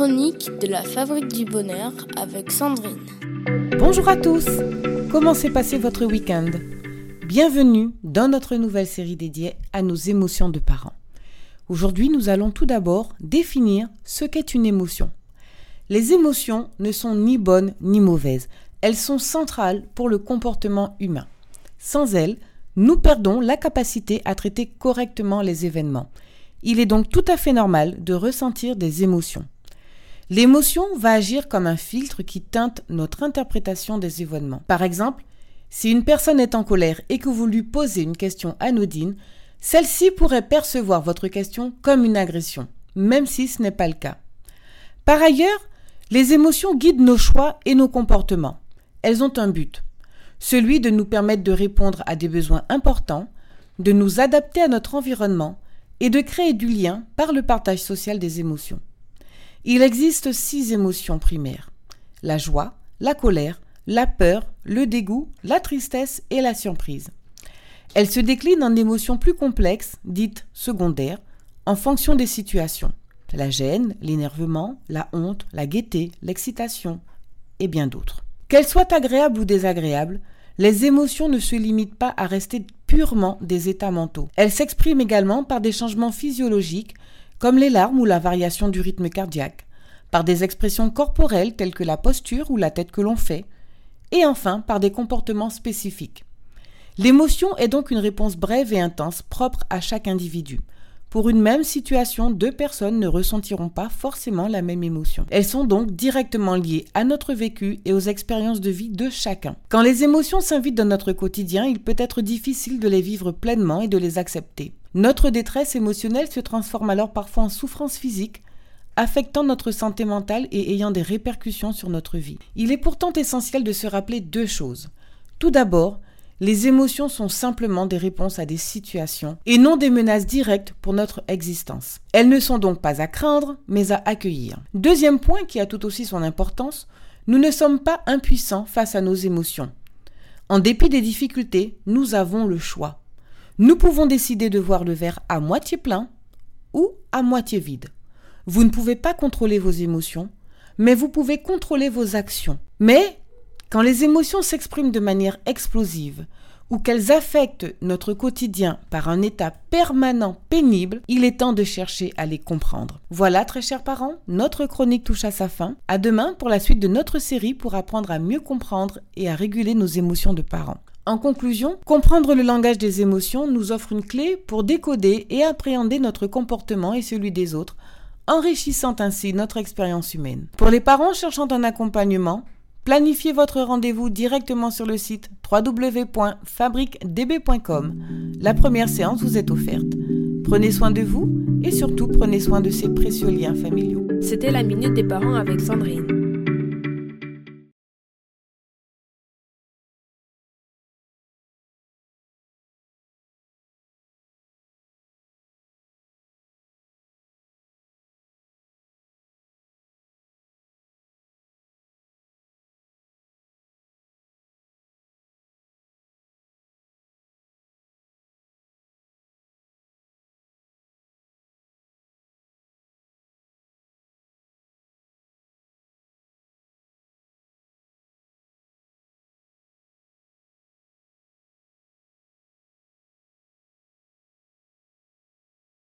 chronique de la Fabrique du Bonheur avec Sandrine. Bonjour à tous Comment s'est passé votre week-end? Bienvenue dans notre nouvelle série dédiée à nos émotions de parents. Aujourd'hui, nous allons tout d'abord définir ce qu'est une émotion. Les émotions ne sont ni bonnes ni mauvaises, elles sont centrales pour le comportement humain. Sans elles, nous perdons la capacité à traiter correctement les événements. Il est donc tout à fait normal de ressentir des émotions. L'émotion va agir comme un filtre qui teinte notre interprétation des événements. Par exemple, si une personne est en colère et que vous lui posez une question anodine, celle-ci pourrait percevoir votre question comme une agression, même si ce n'est pas le cas. Par ailleurs, les émotions guident nos choix et nos comportements. Elles ont un but, celui de nous permettre de répondre à des besoins importants, de nous adapter à notre environnement et de créer du lien par le partage social des émotions. Il existe six émotions primaires. La joie, la colère, la peur, le dégoût, la tristesse et la surprise. Elles se déclinent en émotions plus complexes, dites secondaires, en fonction des situations. La gêne, l'énervement, la honte, la gaieté, l'excitation et bien d'autres. Qu'elles soient agréables ou désagréables, les émotions ne se limitent pas à rester purement des états mentaux. Elles s'expriment également par des changements physiologiques comme les larmes ou la variation du rythme cardiaque, par des expressions corporelles telles que la posture ou la tête que l'on fait, et enfin par des comportements spécifiques. L'émotion est donc une réponse brève et intense propre à chaque individu. Pour une même situation, deux personnes ne ressentiront pas forcément la même émotion. Elles sont donc directement liées à notre vécu et aux expériences de vie de chacun. Quand les émotions s'invitent dans notre quotidien, il peut être difficile de les vivre pleinement et de les accepter. Notre détresse émotionnelle se transforme alors parfois en souffrance physique, affectant notre santé mentale et ayant des répercussions sur notre vie. Il est pourtant essentiel de se rappeler deux choses. Tout d'abord, les émotions sont simplement des réponses à des situations et non des menaces directes pour notre existence. Elles ne sont donc pas à craindre, mais à accueillir. Deuxième point qui a tout aussi son importance, nous ne sommes pas impuissants face à nos émotions. En dépit des difficultés, nous avons le choix. Nous pouvons décider de voir le verre à moitié plein ou à moitié vide. Vous ne pouvez pas contrôler vos émotions, mais vous pouvez contrôler vos actions. Mais quand les émotions s'expriment de manière explosive ou qu'elles affectent notre quotidien par un état permanent pénible, il est temps de chercher à les comprendre. Voilà, très chers parents, notre chronique touche à sa fin. À demain pour la suite de notre série pour apprendre à mieux comprendre et à réguler nos émotions de parents. En conclusion, comprendre le langage des émotions nous offre une clé pour décoder et appréhender notre comportement et celui des autres, enrichissant ainsi notre expérience humaine. Pour les parents cherchant un accompagnement, planifiez votre rendez-vous directement sur le site www.fabriquedb.com. La première séance vous est offerte. Prenez soin de vous et surtout prenez soin de ces précieux liens familiaux. C'était la minute des parents avec Sandrine.